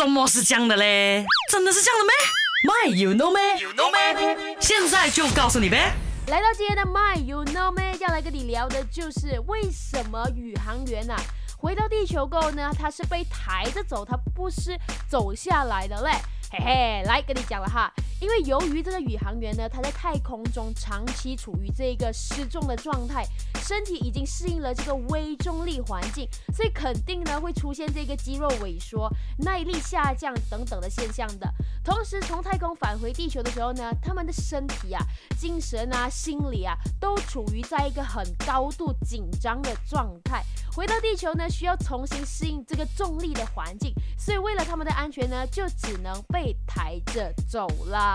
什么是这样的嘞？真的是这样的咩？My you know 咩？You know 咩？现在就告诉你呗。来到今天的 My You Know Me，要来跟你聊的就是为什么宇航员呐、回到地球过后呢，他是被抬着走，他不是走下来的嘞。嘿嘿，来跟你讲了哈，因为由于这个宇航员呢，他在太空中长期处于这个失重的状态，身体已经适应了这个微重力环境，所以肯定呢会出现这个肌肉萎缩、耐力下降等等的现象的。同时，从太空返回地球的时候呢，他们的身体啊、精神啊、心理啊，都处于在一个很高度紧张的状态。回到地球呢，需要重新适应这个重力的环境，所以为了他们的安全呢，就只能被抬着走了。